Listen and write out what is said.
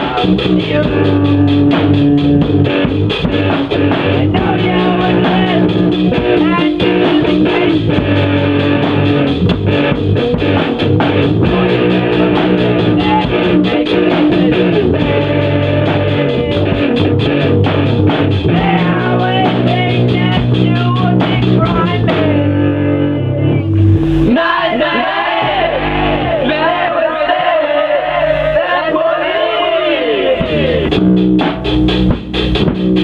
love with you.